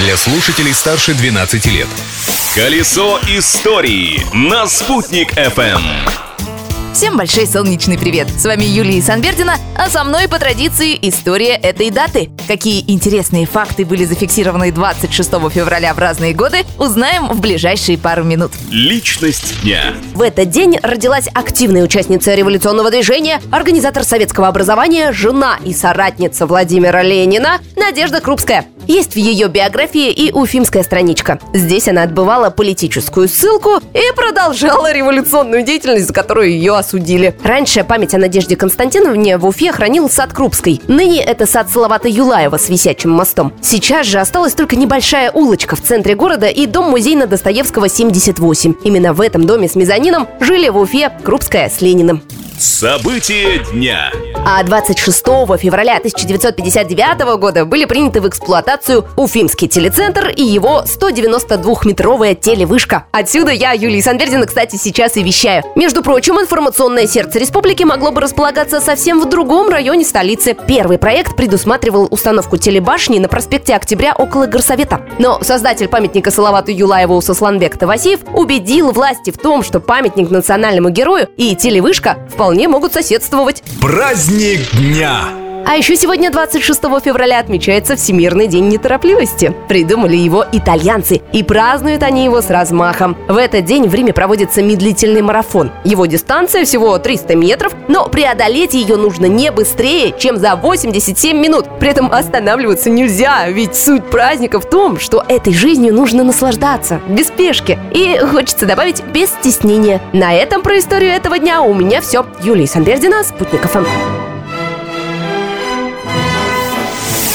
для слушателей старше 12 лет. Колесо истории на «Спутник FM. Всем большой солнечный привет! С вами Юлия Санбердина, а со мной по традиции история этой даты. Какие интересные факты были зафиксированы 26 февраля в разные годы, узнаем в ближайшие пару минут. Личность дня. В этот день родилась активная участница революционного движения, организатор советского образования, жена и соратница Владимира Ленина Надежда Крупская. Есть в ее биографии и уфимская страничка. Здесь она отбывала политическую ссылку и продолжала революционную деятельность, за которую ее осудили. Раньше память о Надежде Константиновне в Уфе хранил сад Крупской. Ныне это сад Салавата Юлаева с висячим мостом. Сейчас же осталась только небольшая улочка в центре города и дом-музей на Достоевского 78. Именно в этом доме с мезонином жили в Уфе Крупская с Лениным. События дня. А 26 февраля 1959 года были приняты в эксплуатацию Уфимский телецентр и его 192-метровая телевышка. Отсюда я, Юлия Санвердина, кстати, сейчас и вещаю. Между прочим, информационное сердце республики могло бы располагаться совсем в другом районе столицы. Первый проект предусматривал установку телебашни на проспекте Октября около Горсовета. Но создатель памятника Салавату Юлаеву Сосланбек Тавасиев убедил власти в том, что памятник национальному герою и телевышка вполне могут соседствовать. Праздник дня! А еще сегодня, 26 февраля, отмечается Всемирный день неторопливости. Придумали его итальянцы, и празднуют они его с размахом. В этот день в Риме проводится медлительный марафон. Его дистанция всего 300 метров, но преодолеть ее нужно не быстрее, чем за 87 минут. При этом останавливаться нельзя, ведь суть праздника в том, что этой жизнью нужно наслаждаться, без спешки. И хочется добавить, без стеснения. На этом про историю этого дня у меня все. Юлия Санбердина, Спутник ФМ.